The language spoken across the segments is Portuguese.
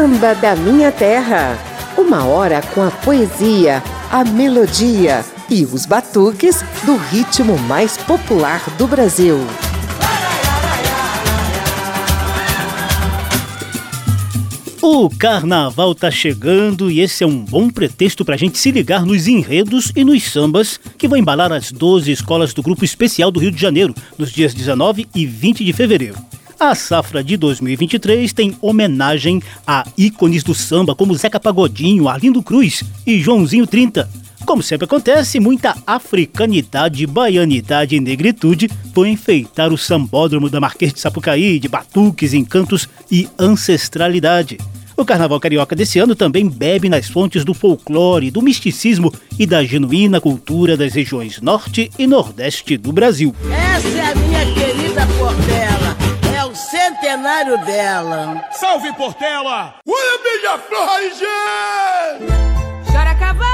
Samba da Minha Terra. Uma hora com a poesia, a melodia e os batuques do ritmo mais popular do Brasil. O carnaval tá chegando e esse é um bom pretexto para a gente se ligar nos enredos e nos sambas que vão embalar as 12 escolas do Grupo Especial do Rio de Janeiro, nos dias 19 e 20 de fevereiro. A safra de 2023 tem homenagem a ícones do samba como Zeca Pagodinho, Arlindo Cruz e Joãozinho 30. Como sempre acontece, muita africanidade, baianidade e negritude vão enfeitar o sambódromo da Marquês de Sapucaí de batuques, encantos e ancestralidade. O Carnaval Carioca desse ano também bebe nas fontes do folclore, do misticismo e da genuína cultura das regiões Norte e Nordeste do Brasil. Essa é a minha querida Portela, o centenário dela. Salve Portela! Olha minha flor, Chora cavalo!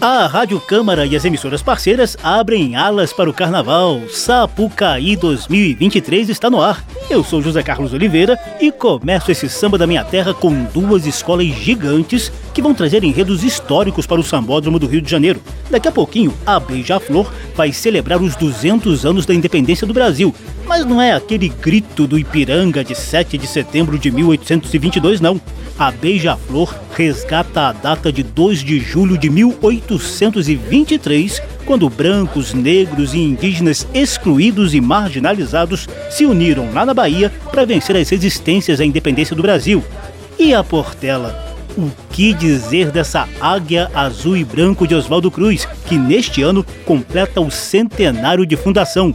A Rádio Câmara e as emissoras parceiras abrem alas para o Carnaval. Sapucaí 2023 está no ar. Eu sou José Carlos Oliveira e começo esse samba da minha terra com duas escolas gigantes que vão trazer enredos históricos para o Sambódromo do Rio de Janeiro. Daqui a pouquinho, a Beija-Flor vai celebrar os 200 anos da independência do Brasil. Mas não é aquele grito do Ipiranga de 7 de setembro de 1822, não. A Beija-Flor resgata a data de 2 de julho de 1823, quando brancos, negros e indígenas excluídos e marginalizados se uniram lá na Bahia para vencer as resistências à independência do Brasil. E a Portela? O que dizer dessa águia azul e branco de Oswaldo Cruz, que neste ano completa o centenário de fundação?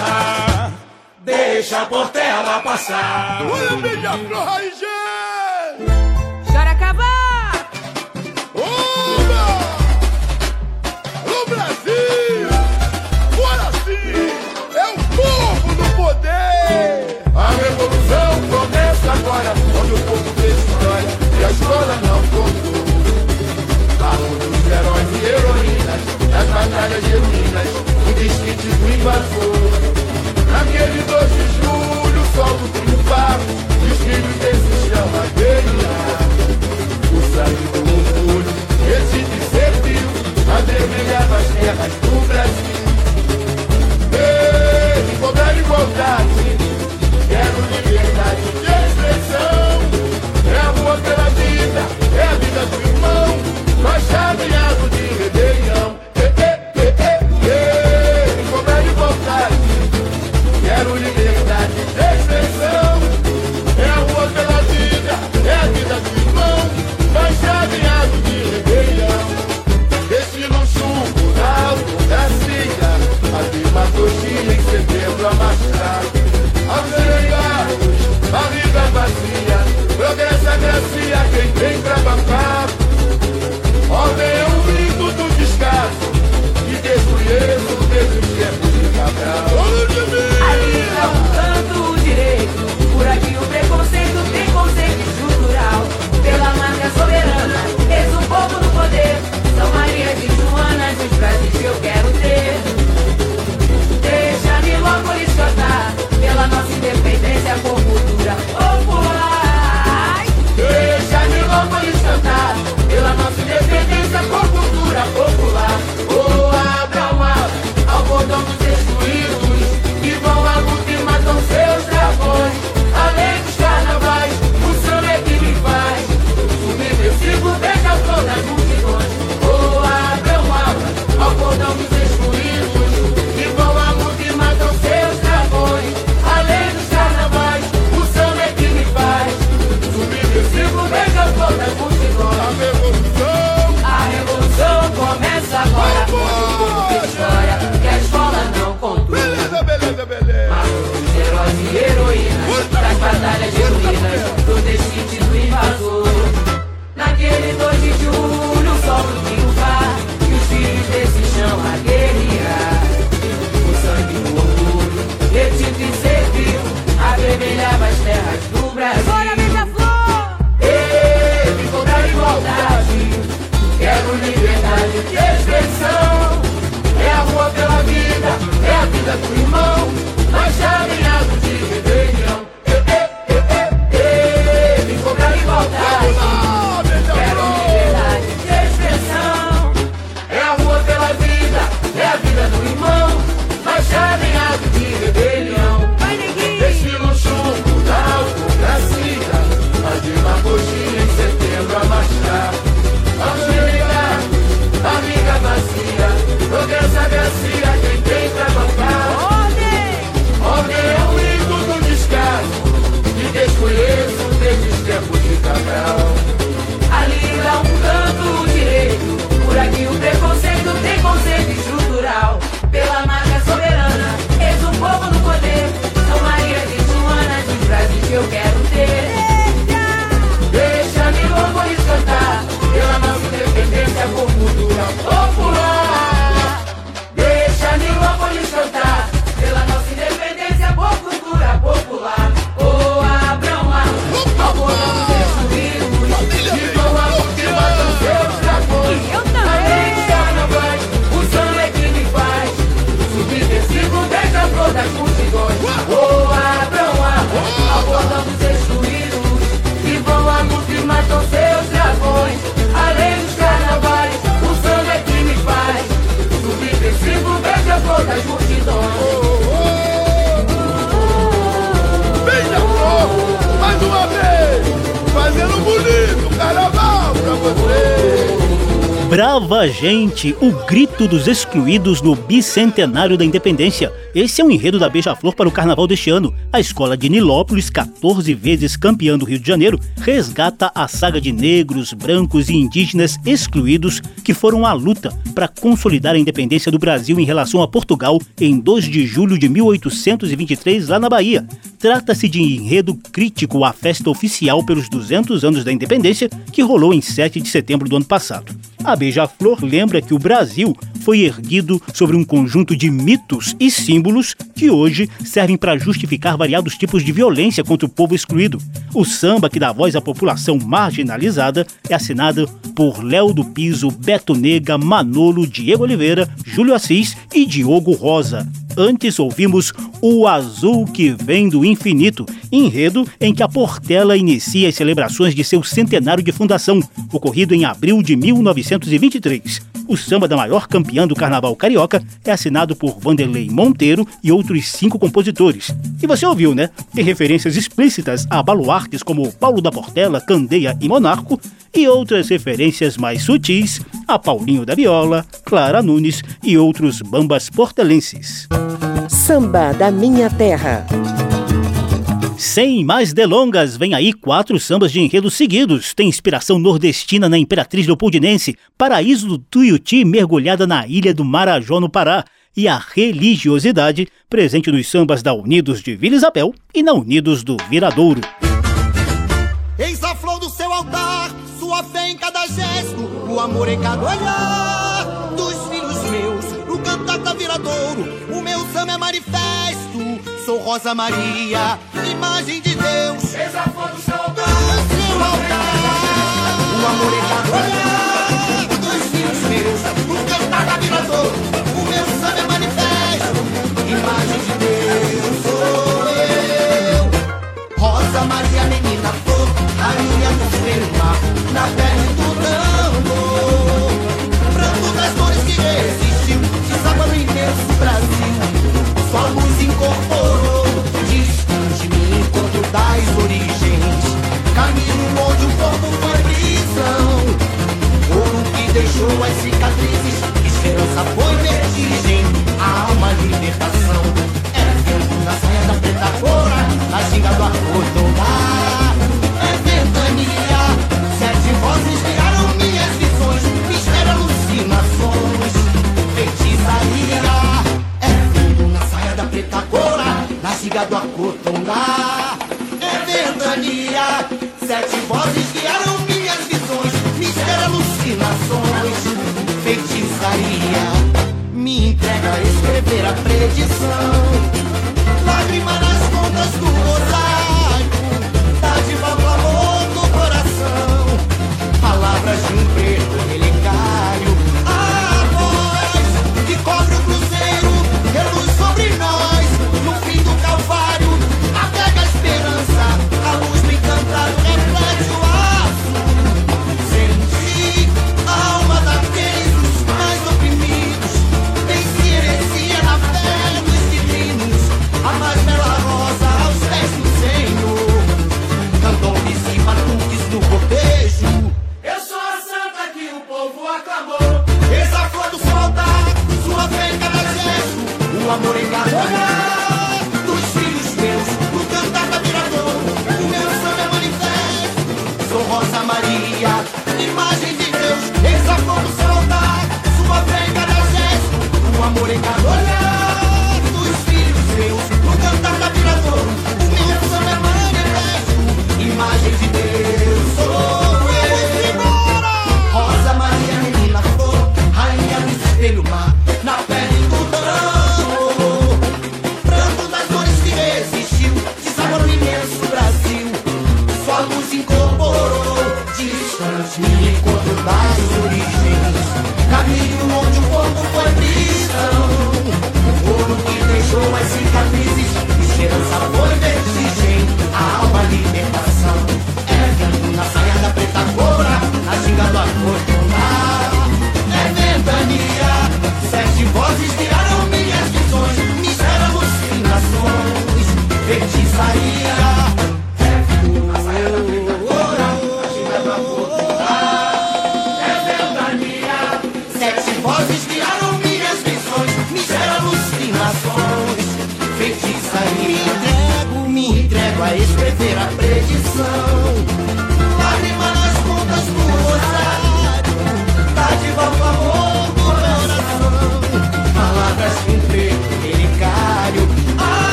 passar, deixa a Portela passar. Olha a pro Raí Raigê! Chora cavalo! Uma! No Brasil! Agora sim! É o povo do poder! A revolução começa agora, onde o povo fez história e a escola não contou. Papo dos heróis e heroínas, das batalhas genuínas, o distintivo invasor dia de 2 de julho, solta papá. Brava Gente, o grito dos excluídos no bicentenário da independência. Esse é um enredo da Beija-Flor para o carnaval deste ano. A escola de Nilópolis, 14 vezes campeã do Rio de Janeiro, resgata a saga de negros, brancos e indígenas excluídos que foram à luta para consolidar a independência do Brasil em relação a Portugal em 2 de julho de 1823, lá na Bahia. Trata-se de enredo crítico à festa oficial pelos 200 anos da independência que rolou em 7 de setembro do ano passado. A Lembra que o Brasil foi erguido sobre um conjunto de mitos e símbolos que hoje servem para justificar variados tipos de violência contra o povo excluído. O samba que dá voz à população marginalizada é assinado por Léo do Piso, Beto Nega, Manolo, Diego Oliveira, Júlio Assis e Diogo Rosa. Antes ouvimos O Azul que Vem do Infinito, enredo em que a Portela inicia as celebrações de seu centenário de fundação, ocorrido em abril de 1923. O samba da maior campeã do carnaval carioca é assinado por Vanderlei Monteiro e outros cinco compositores. E você ouviu, né? Tem referências explícitas a baluartes como Paulo da Portela, Candeia e Monarco, e outras referências mais sutis a Paulinho da Viola, Clara Nunes e outros bambas portelenses. Samba da Minha Terra. Sem mais delongas, vem aí quatro sambas de enredo seguidos. Tem inspiração nordestina na Imperatriz Leopoldinense, Paraíso do Tuiuti mergulhada na ilha do Marajó, no Pará, e a religiosidade presente nos sambas da Unidos de Vila Isabel e na Unidos do Viradouro. Eis a flor do seu altar, sua fé em cada gesto, o amor em cada olhar dos filhos meus, no cantar da Viradouro, o meu samba é manifesto, sou Rosa Maria, imagem de Deus. Eis a do seu altar. o amor cada olhar dos filhos meus, no cantar da Viradouro, o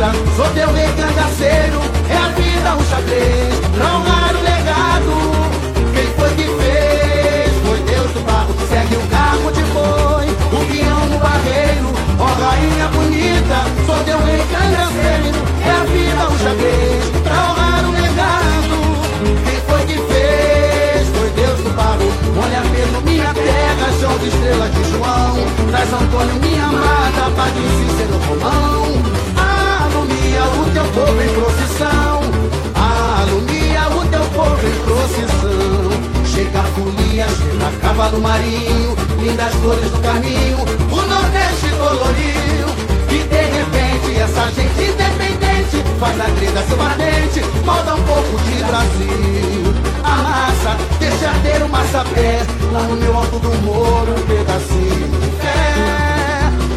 contra, sou teu rei cangaceiro, é a vida um xadrez, não há o legado. Quem foi que fez? Foi Deus do barro, segue o carro de boi, o guião no barreiro, ó rainha bonita, sou teu rei cangaceiro, é a vida um xadrez, pra honrar o legado. Quem foi que fez? Foi Deus do barro, olha pelo minha terra, show de estrela de João, traz Antônio minha amada, padre Cícero Romão povo em procissão. Alumia o teu povo em procissão. Chega a folia, chega cavalo marinho, lindas flores do caminho, o Nordeste coloriu. E de repente essa gente independente faz a trilha permanente, molda um pouco de Brasil. Amassa, deixa ter uma sapé, lá no meu alto do morro um pedacinho de fé.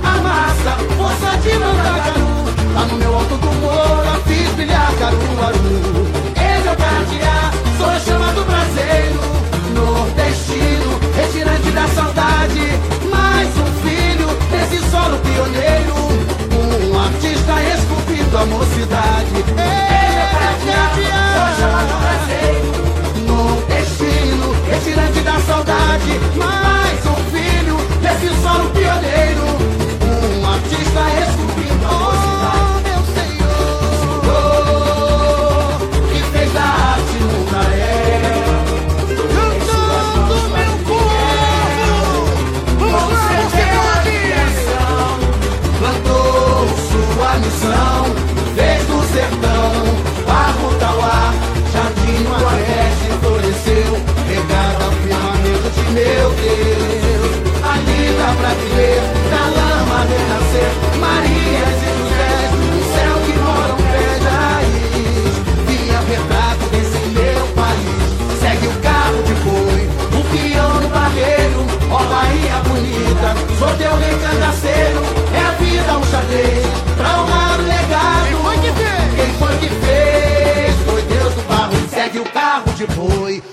Amassa, força de mandar Lá no meu alto do morro eu fiz brilhar Caruaru Ele é o Cartiá, sou a chama do brasileiro Nordestino, retirante da saudade your boy.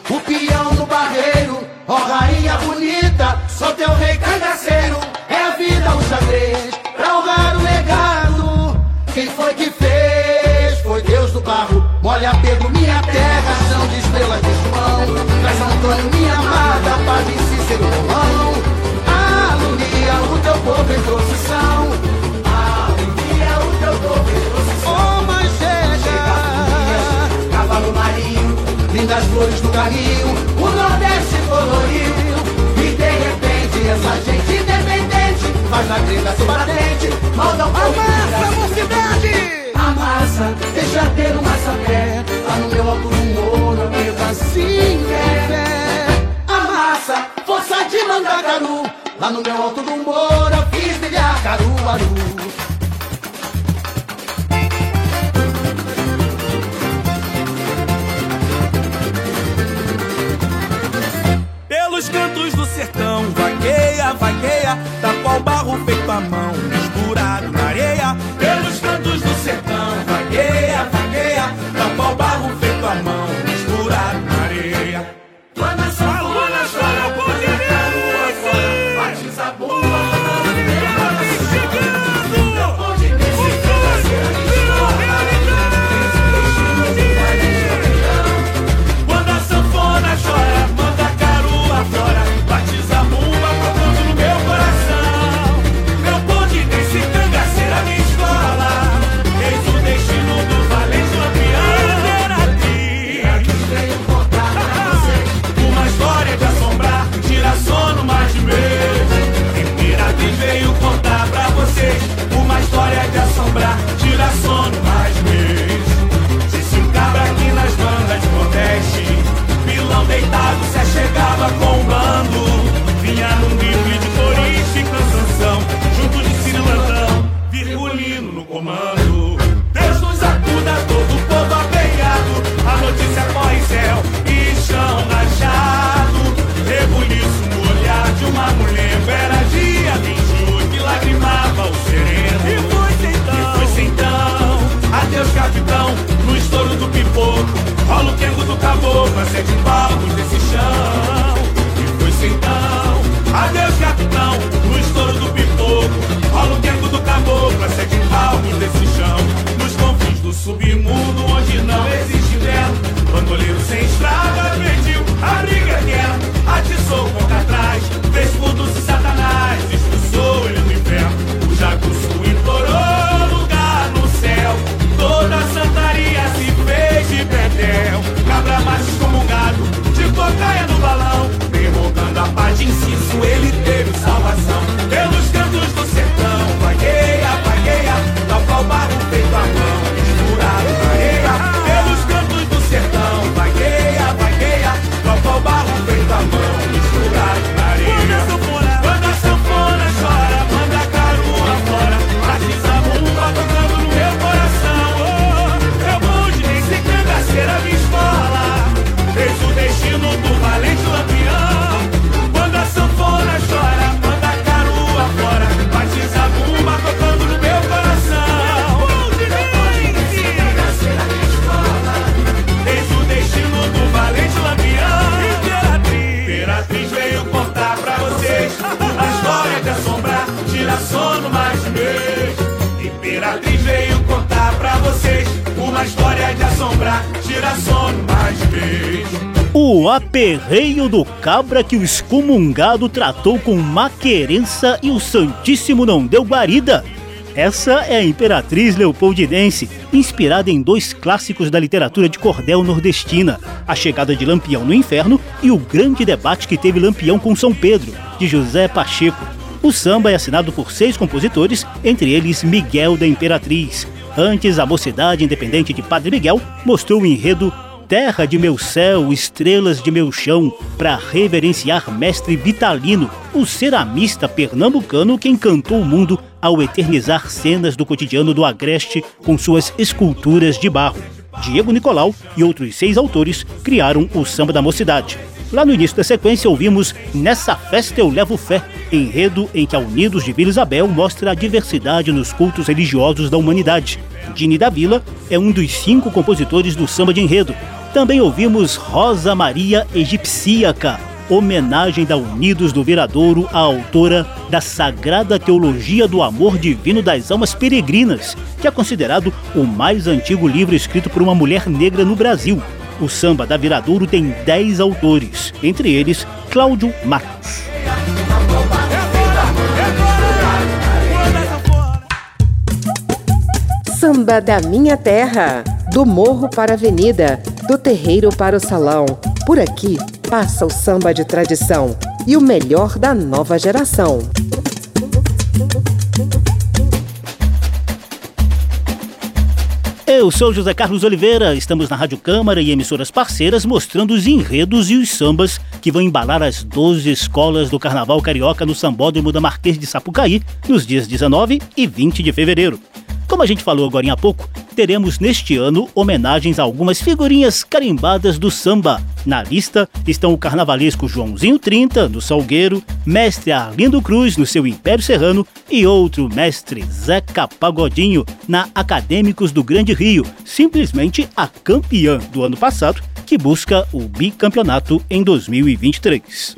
flores do Carril, o Nordeste coloriu. E de repente, essa gente independente faz na trilha seu paradente, maldão. Amassa, você! Aperreio do cabra que o excomungado tratou com maquerença e o Santíssimo não deu guarida. Essa é a Imperatriz Leopoldinense, inspirada em dois clássicos da literatura de cordel nordestina, A Chegada de Lampião no Inferno e O Grande Debate que teve Lampião com São Pedro, de José Pacheco. O samba é assinado por seis compositores, entre eles Miguel da Imperatriz. Antes, a Mocidade Independente de Padre Miguel mostrou o enredo Terra de meu céu, estrelas de meu chão, para reverenciar Mestre Vitalino, o ceramista pernambucano que encantou o mundo ao eternizar cenas do cotidiano do Agreste com suas esculturas de barro. Diego Nicolau e outros seis autores criaram o Samba da Mocidade. Lá no início da sequência ouvimos Nessa Festa Eu Levo Fé, enredo em que a Unidos de Vila Isabel mostra a diversidade nos cultos religiosos da humanidade. Dini da Vila é um dos cinco compositores do samba de enredo. Também ouvimos Rosa Maria Egipsíaca, homenagem da Unidos do Viradouro à autora da Sagrada Teologia do Amor Divino das Almas Peregrinas, que é considerado o mais antigo livro escrito por uma mulher negra no Brasil. O samba da Viradouro tem 10 autores, entre eles Cláudio Matos. Samba da Minha Terra. Do morro para a avenida, do terreiro para o salão. Por aqui passa o samba de tradição e o melhor da nova geração. Eu sou José Carlos Oliveira, estamos na Rádio Câmara e emissoras parceiras mostrando os enredos e os sambas que vão embalar as 12 escolas do Carnaval Carioca no Sambódromo da Marquês de Sapucaí nos dias 19 e 20 de fevereiro. Como a gente falou agora há pouco, teremos neste ano homenagens a algumas figurinhas carimbadas do samba. Na lista estão o carnavalesco Joãozinho 30, no Salgueiro, mestre Arlindo Cruz, no seu Império Serrano, e outro mestre Zeca Pagodinho, na Acadêmicos do Grande Rio, simplesmente a campeã do ano passado, que busca o bicampeonato em 2023.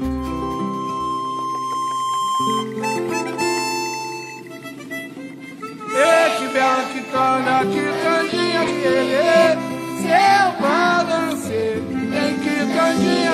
Bela quitanda, quitandinha de lelê. Seu balancê, em quitandinha de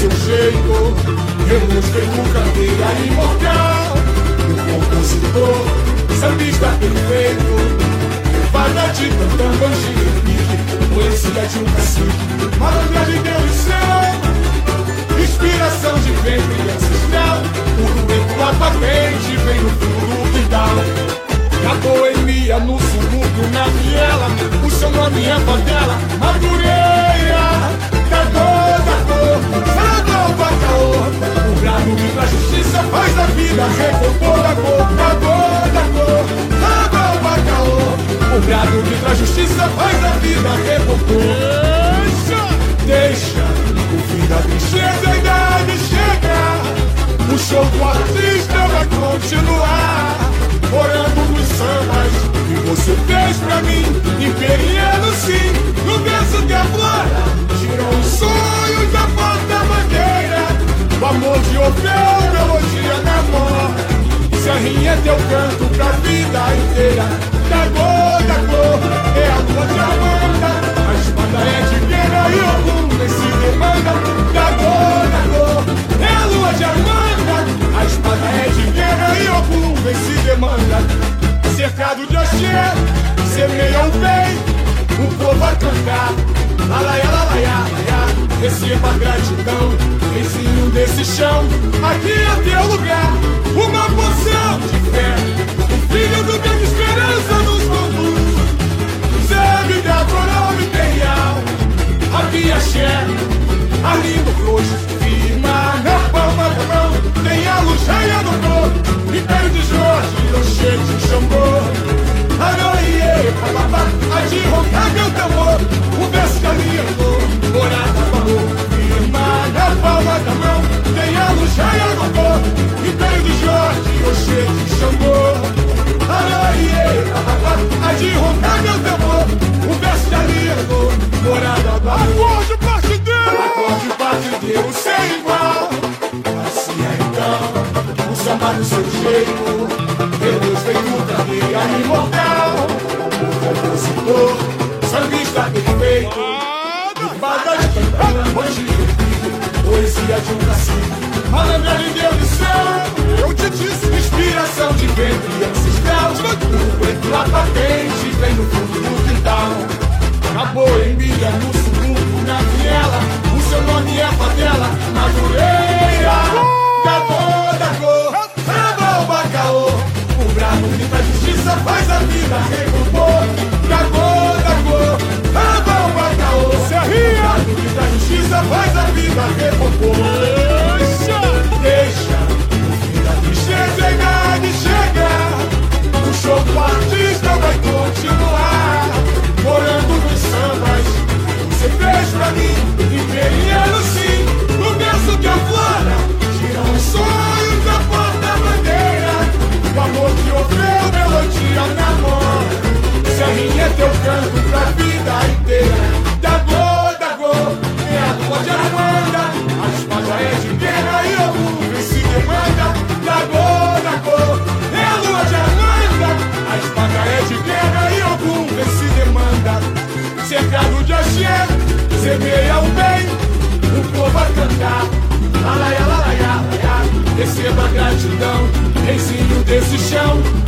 seu jeito. Remostrei com candeia imortal O compositor, sambista perfeito. Levada de tantão, angelique Poesia de um cacique. Malandragem deu lição Inspiração de ventre ancestral. O ruído latamente vem no fundo do quintal. Na boemia, no subúrbio, na viela O seu nome é favela. Madureira Saradão, bacaô O brado livra a justiça Faz a vida recompor da cor Da dor, da cor Saradão, bacaô O brado livra a justiça Faz a vida recompor Deixa o fim da tristeza e da de chegar O show do artista vai continuar Orando nos sambas que você fez pra mim Imperiano sim, no verso que aflora Tirou os sonhos da porta-bandeira O amor de Orfeu, melodia na morte Serrinha é teu canto pra vida inteira Receba gratidão Vizinho desse chão. Aqui é teu lugar Uma poção de fé. Filho do bem de esperança nos conduz. Zé da coroa imperial Aqui axé Arlindo Cruz Firma na palma da mão. Tem a luz cheia do corpo Império de Jorge chego de Xangô Aroie, papapá A de roncar meu tambor. O verso caminhando Morada palma da mão Tem a luz cheia do corpo Império de Jorge chego de Xangô. Papapá A de roncar meu tambor O verso caminhando Morada falou Acorde partideiro Acorde partideiro sem igual Assim é então O samba do seu jeito. Deus feito cadeia imortal. O compositor Sambista perfeito Poesia de um cacique Malandragem deu lição Eu te disse Inspiração de ventre ancestral O preto lá patente Vem no fundo do quintal. Na boemia, no subúrbio, na viela. O seu nome é favela Madureira Da dor, da cor Samba o bacaô O bravo grita a justiça Faz a vida recompor desse chão.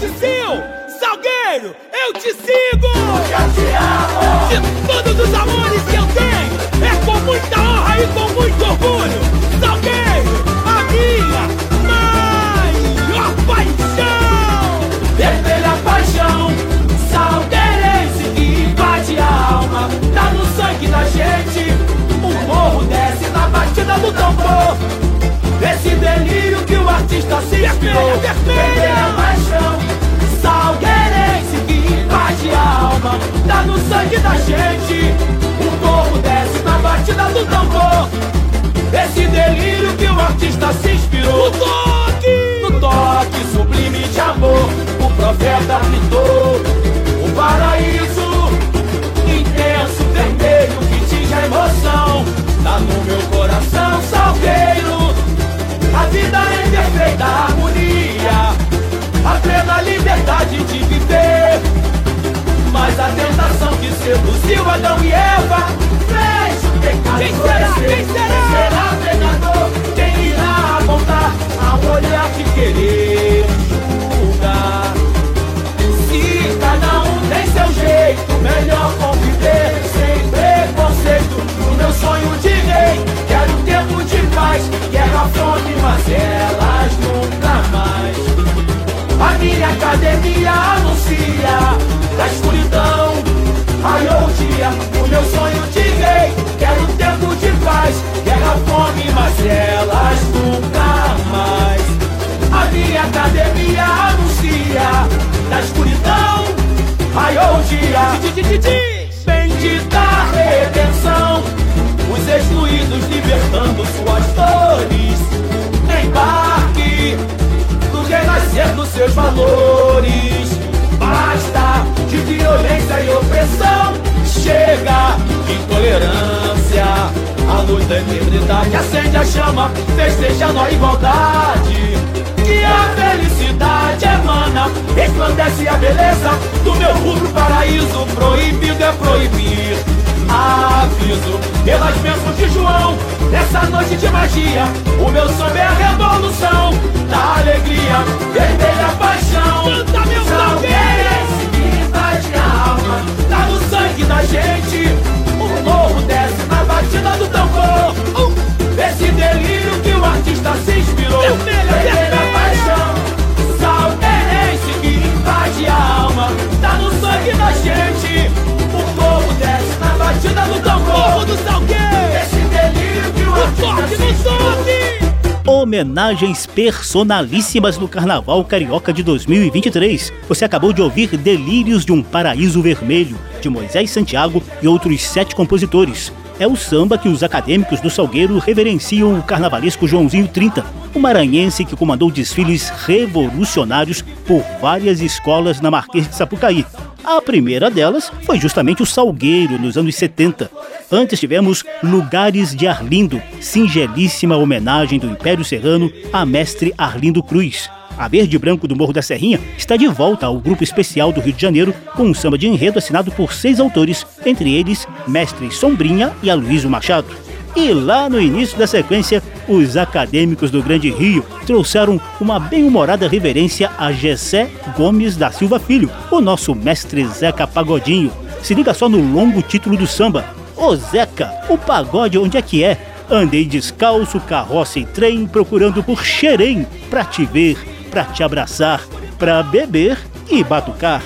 Salgueiro, eu te sigo! Eu te amo! De todos os amores que eu tenho, é com muita honra e com muito orgulho! Salgueiro, a minha maior paixão! Vermelha paixão, salgueirense que invade a alma, tá no sangue da gente, o morro desce na batida do tambor. Artista se inspirou No toque No toque sublime de amor O profeta gritou O paraíso Intenso, vermelho que tinge a emoção Tá no meu coração, salgueiro a vida em perfeita harmonia, a plena liberdade de viver. Mas a tentação que seduziu Adão e Eva fez o pecado Quem será? Quem será? será? Quem irá a olhar que querer julgar? Se cada um tem seu jeito, melhor conviver sem preconceito. O meu sonho de rei, quero tempo de paz, guerra, fome, mas elas nunca mais. A minha academia anuncia da escuridão. Raiou o dia, o meu sonho de rei, quero tempo de paz, guerra, fome, mas elas nunca mais. A minha academia anuncia da escuridão. Raiou o dia, bendita redenção. Os excluídos libertando suas dores. Embarque do renascer dos seus valores. Basta de violência e opressão. Chega de intolerância. A luz da eternidade acende a chama, festejando a igualdade. Que a felicidade emana, resplandece a beleza do meu rubro paraíso. Proibido é proibir. Aviso pelas bênçãos de João, nessa noite de magia, o meu samba é a revolução da alegria, vermelha paixão. Canta meu Salgueirense tá no sangue da gente. O morro desce na batida do tambor. Esse delírio que o artista se inspirou. Vermelha, vermelha paixão. Salgueirense que invade a alma, tá no sangue da gente. O morro desce na batida do tambor. Morro do Salgueiro. Homenagens personalíssimas no Carnaval Carioca de 2023. Você acabou de ouvir Delírios de um Paraíso Vermelho, de Moisés Santiago e outros sete compositores. É o samba que os acadêmicos do Salgueiro reverenciam o carnavalesco Joãozinho 30, o maranhense que comandou desfiles revolucionários por várias escolas na Marquês de Sapucaí. A primeira delas foi justamente o Salgueiro, nos anos 70. Antes tivemos Lugares de Arlindo, singelíssima homenagem do Império Serrano a mestre Arlindo Cruz. A Verde Branco do Morro da Serrinha está de volta ao grupo especial do Rio de Janeiro com um samba de enredo assinado por seis autores, entre eles Mestre Sombrinha e Aloysio Machado. E lá no início da sequência, os acadêmicos do Grande Rio trouxeram uma bem-humorada reverência a Gessé Gomes da Silva Filho, o nosso mestre Zeca Pagodinho. Se liga só no longo título do samba. Ô Zeca, o pagode onde é que é? Andei descalço, carroça e trem, procurando por xerém, pra te ver, pra te abraçar, pra beber e batucar.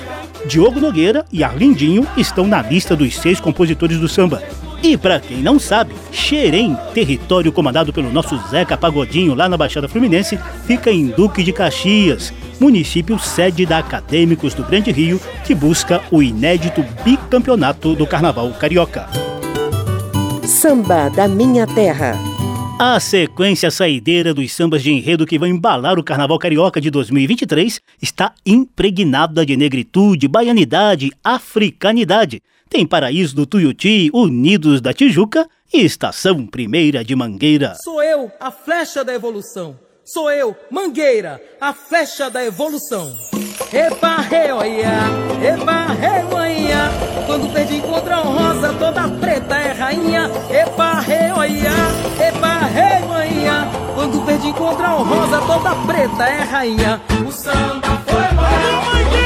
Diogo Nogueira e Arlindinho estão na lista dos seis compositores do samba. E para quem não sabe, Xerém, território comandado pelo nosso Zeca Pagodinho lá na Baixada Fluminense, fica em Duque de Caxias, município sede da Acadêmicos do Grande Rio, que busca o inédito bicampeonato do Carnaval Carioca. Samba da Minha Terra. A sequência saideira dos sambas de enredo que vão embalar o Carnaval Carioca de 2023 está impregnada de negritude, baianidade, africanidade. Tem Paraíso do Tuiuti, Unidos da Tijuca e Estação Primeira de Mangueira. Sou eu, a flecha da evolução. Sou eu, Mangueira, a flecha da evolução. Epa, rei, epa, rei, manhã. Quando perdi contra a rosa, toda preta é rainha. Epa, rei, epa, rei, manhã. Quando perdi contra a rosa, toda preta é rainha. O samba foi embora.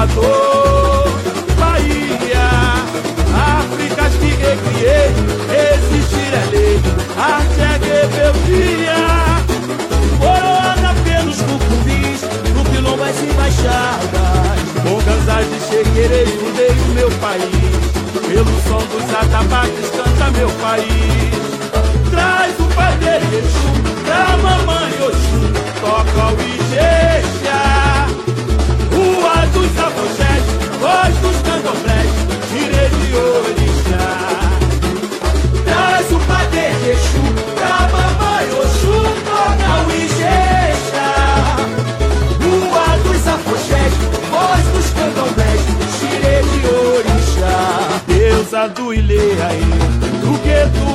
Salvador, Bahia, África que recriei, existir é lei, arte é rebeldia. Coroada pelos cucumbis, no quilombo as embaixadas, com gansas de chequerei, fundei o meu país. Pelo som dos atabaques canta meu país. Deusa do Ileaí, do que tu,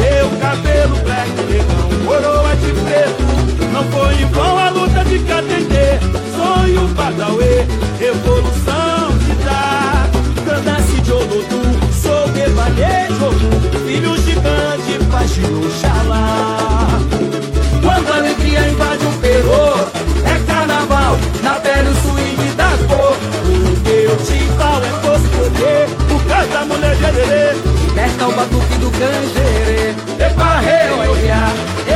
meu cabelo black, negão, coroa de preto. Não foi em vão a luta de Catendê, sonho Badauê, revolução de dar. Candace de Olodum, sou devanejo, da mulher de Aderê. Desce o batuque do canjerê. Epa, rei, olha,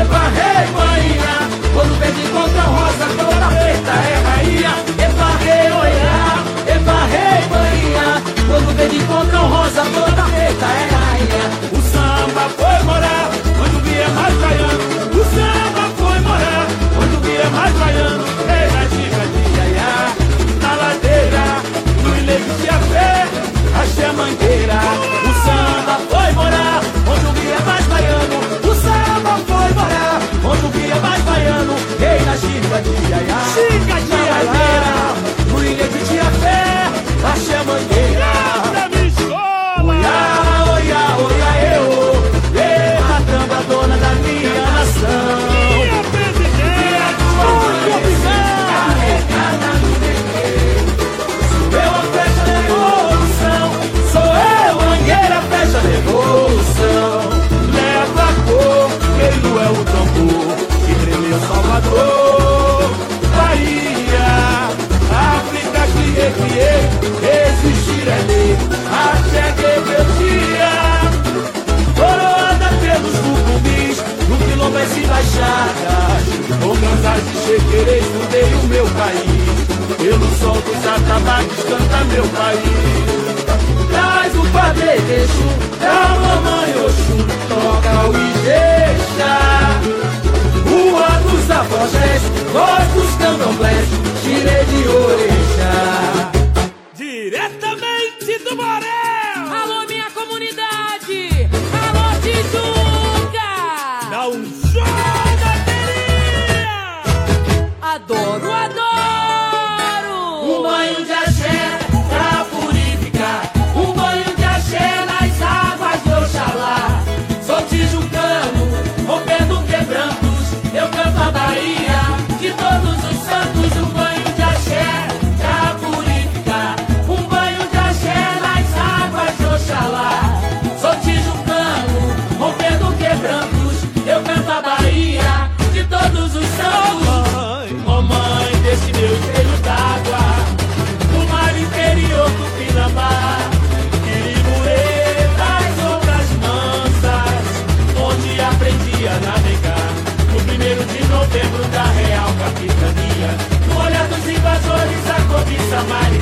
epa, rei, manhã. Quando verde contra rosa, toda preta é rainha. Epa, rei, olha, epa, rei, manhã. Quando verde contra rosa, toda preta é rainha. O samba foi morar, onde o guia mais baiano. O samba foi morar, onde o guia mais baiano. Mangueira. As embaixadas, com gansas de chequerei, fundei o meu país. Pelo sol dos atabaques canta meu país. Traz o padre Exu, da mamãe Oxum, toca o Ijexá. Rua dos afogés, voz dos candomblés, tirei de orixá. somebody.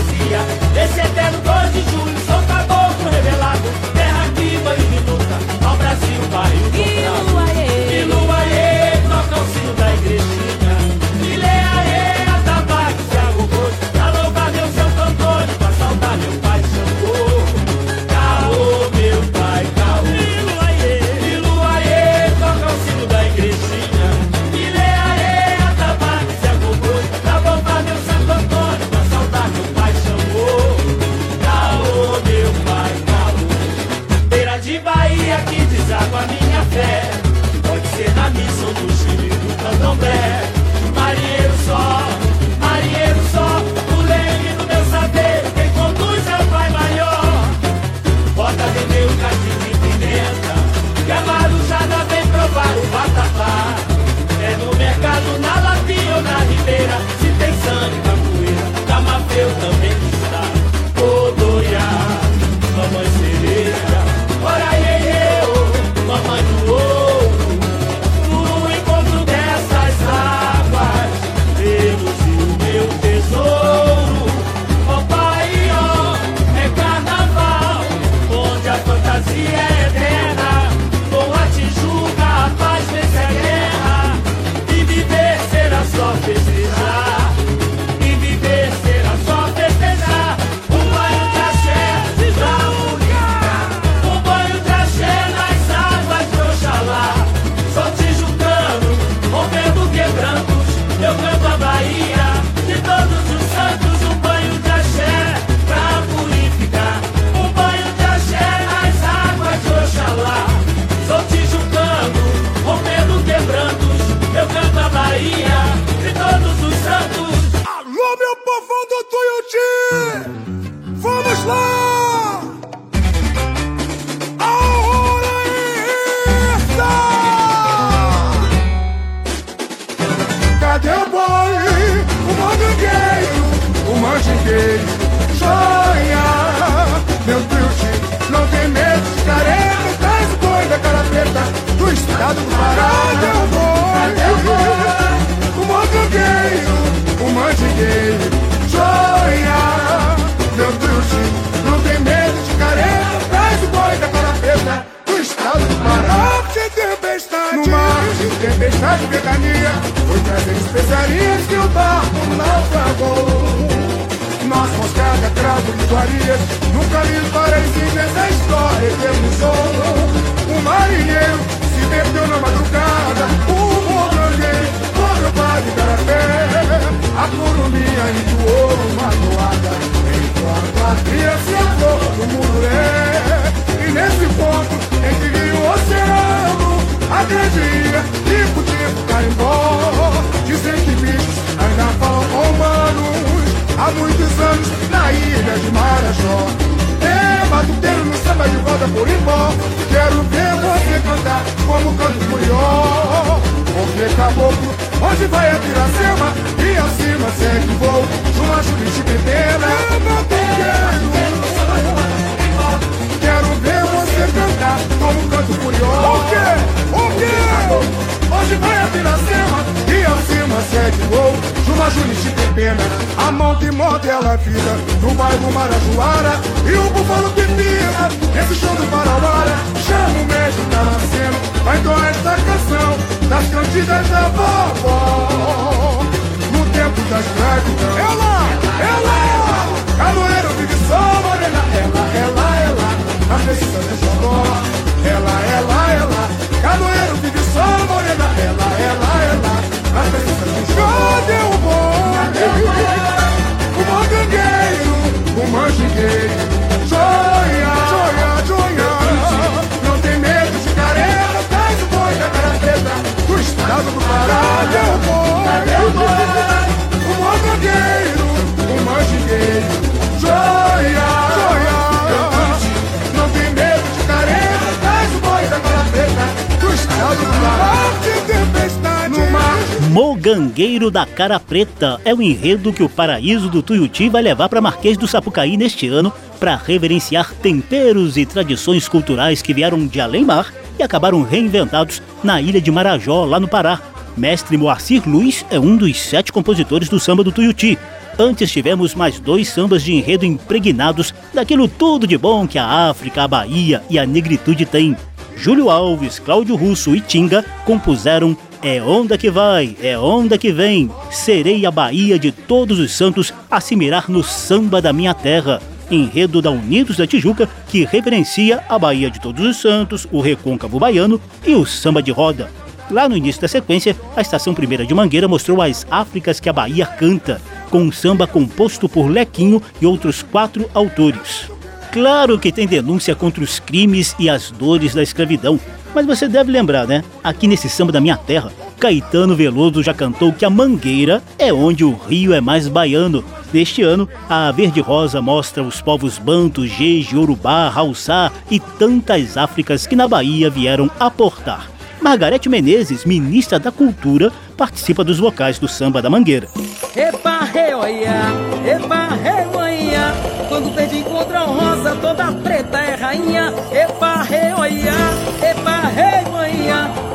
Acima segue o gol Juma Junite tem pena, a mão que modela a vida No bairro Marajoara. E o búfalo que pisa Esse show do Parauara, chama o mesmo tá nascendo Vai então esta canção das cantigas da vovó. No tempo das grávidas Ela, ela, canoeiro vive só morena Ela, ela, ela, a precisa de xodó Ela, ela, ela, canoeiro vive só morena Ela, ela, ela, xodó Cadê o boi? O mangangueiro, o manjigueiro Joia, joia, joia. Não tem medo de careta Traz o boi da cara preta. Do estado do Pará. Boi? Cadê o boi? O mangangueiro, o manjigueiro Joia, joia. Não tem medo de careta Traz o boi da cara preta. Do estado do Pará Mogangueiro da Cara Preta é o enredo que o Paraíso do Tuiuti vai levar para Marquês do Sapucaí neste ano para reverenciar temperos e tradições culturais que vieram de além-mar e acabaram reinventados na ilha de Marajó, lá no Pará. Mestre Moacir Luiz é um dos sete compositores do samba do Tuiuti. Antes tivemos mais dois sambas de enredo impregnados daquilo tudo de bom que a África, a Bahia e a negritude têm. Júlio Alves, Cláudio Russo e Tinga compuseram É Onda que Vai, É Onda que Vem, Serei a Bahia de Todos os Santos a se mirar no samba da minha terra. Enredo da Unidos da Tijuca que reverencia a Bahia de Todos os Santos, o recôncavo baiano e o samba de roda. Lá no início da sequência, a estação primeira de Mangueira mostrou as Áfricas que a Bahia canta, com um samba composto por Lequinho e outros quatro autores. Claro que tem denúncia contra os crimes e as dores da escravidão, mas você deve lembrar, né? Aqui nesse samba da minha terra, Caetano Veloso já cantou que a Mangueira é onde o rio é mais baiano. Neste ano, a Verde Rosa mostra os povos Banto, Jeje, Urubá, Haussá e tantas Áfricas que na Bahia vieram aportar. Margarete Menezes, ministra da Cultura, participa dos vocais do samba da Mangueira. Epa, reoia, epa, reoia. Quando encontra rosa, toda preta é rainha. Epa, reoia, epa, reoia.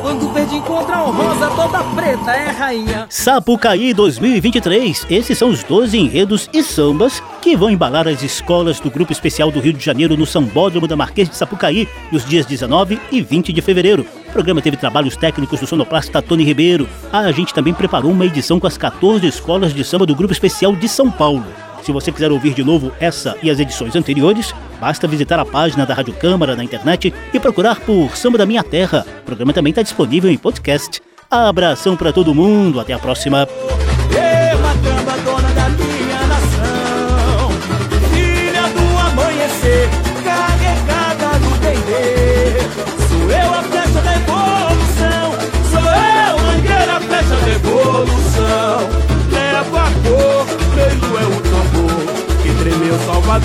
Quando verde encontra rosa, toda preta é rainha. Sapucaí 2023. Esses são os 12 enredos e sambas que vão embalar as escolas do Grupo Especial do Rio de Janeiro no Sambódromo da Marquês de Sapucaí nos dias 19 e 20 de fevereiro. O programa teve trabalhos técnicos do sonoplasta Tony Ribeiro. A gente também preparou uma edição com as 14 escolas de samba do Grupo Especial de São Paulo. Se você quiser ouvir de novo essa e as edições anteriores, basta visitar a página da Rádio Câmara na internet e procurar por Samba da Minha Terra. O programa também está disponível em podcast. Abração para todo mundo, até a próxima.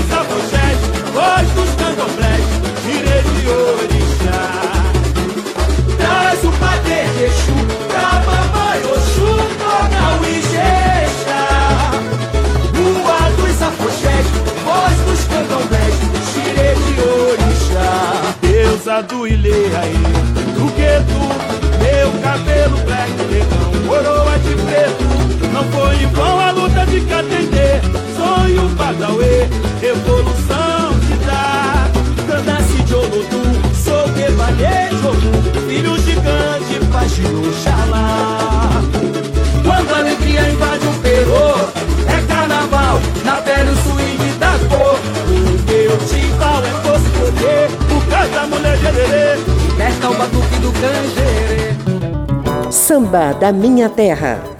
Dos Afoxés, voz dos candomblés, direi de orixá. Traz o padre Exu pra mamãe Oxum, toca o Ijexá. Rua dos Afoxés, voz dos candomblés, direi de orixá. Deusa do Ileaí, do Quetu, meu cabelo black, negão, coroa de preto. Não foi em vão a luta de Catendê, sonho Badauê, revolução de dar. Candace de Olodu, sou quebalhejo, filho gigante, pagino xalá. Quando a alegria invade o perô, é carnaval, na pele o swing da cor. O timbal é força e poder, o canto da mulher gererê, liberta o batuque do canjerê. Samba da Minha Terra.